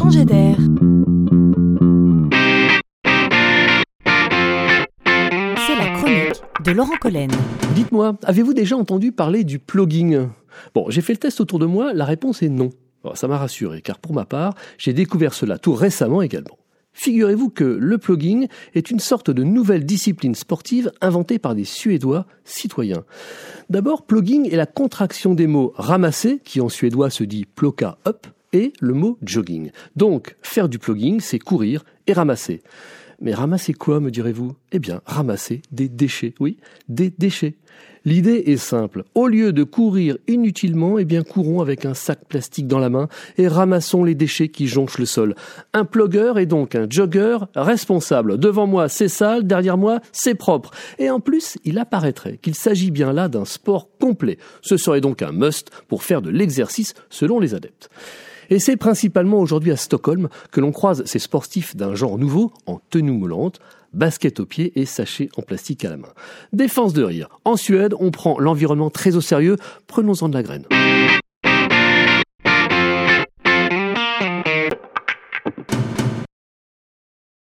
changer d'air. C'est la chronique de Laurent Collen. Dites-moi, avez-vous déjà entendu parler du plugging Bon, j'ai fait le test autour de moi, la réponse est non. Ça m'a rassuré, car pour ma part, j'ai découvert cela tout récemment également. Figurez-vous que le plugging est une sorte de nouvelle discipline sportive inventée par des Suédois citoyens. D'abord, plugging est la contraction des mots ramasser, qui en suédois se dit ploka up, et le mot jogging. Donc, faire du plugging, c'est courir et ramasser. Mais ramasser quoi, me direz-vous? Eh bien, ramasser des déchets, oui, des déchets. L'idée est simple. Au lieu de courir inutilement, eh bien, courons avec un sac plastique dans la main et ramassons les déchets qui jonchent le sol. Un plugueur est donc un jogger responsable. Devant moi, c'est sale, derrière moi, c'est propre. Et en plus, il apparaîtrait qu'il s'agit bien là d'un sport complet. Ce serait donc un must pour faire de l'exercice selon les adeptes. Et c'est principalement aujourd'hui à Stockholm que l'on croise ces sportifs d'un genre nouveau en tenue moulante, basket au pied et sachet en plastique à la main. Défense de rire. En Suède, on prend l'environnement très au sérieux, prenons-en de la graine.